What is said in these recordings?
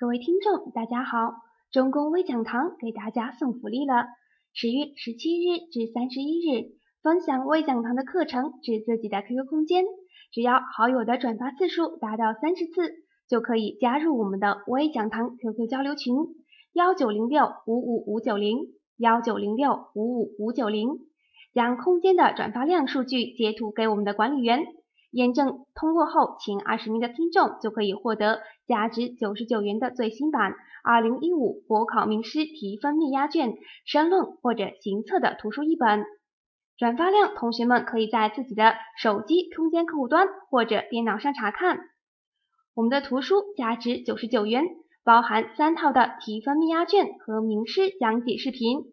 各位听众，大家好！中公微讲堂给大家送福利了，十月十七日至三十一日，分享微讲堂的课程至自己的 QQ 空间，只要好友的转发次数达到三十次，就可以加入我们的微讲堂 QQ 交流群：幺九零六五五五九零幺九零六五五五九零，将空间的转发量数据截图给我们的管理员。验证通过后，前二十名的听众就可以获得价值九十九元的最新版《二零一五国考名师提分密压卷》申论或者行测的图书一本。转发量，同学们可以在自己的手机空间客户端或者电脑上查看。我们的图书价值九十九元，包含三套的提分密压卷和名师讲解视频，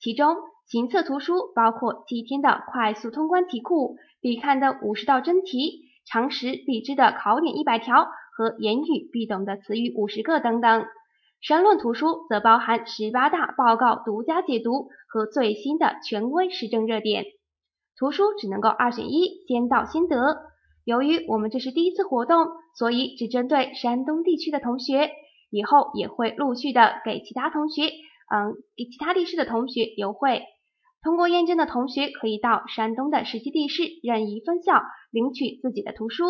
其中。行测图书包括七天的快速通关题库、必看的五十道真题、常识必知的考点一百条和言语必懂的词语五十个等等。申论图书则包含十八大报告独家解读和最新的权威时政热点。图书只能够二选一，先到先得。由于我们这是第一次活动，所以只针对山东地区的同学，以后也会陆续的给其他同学，嗯，给其他地市的同学优惠。通过验证的同学可以到山东的实习地市任意分校领取自己的图书。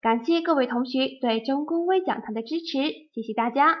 感谢各位同学对中公微讲堂的支持，谢谢大家。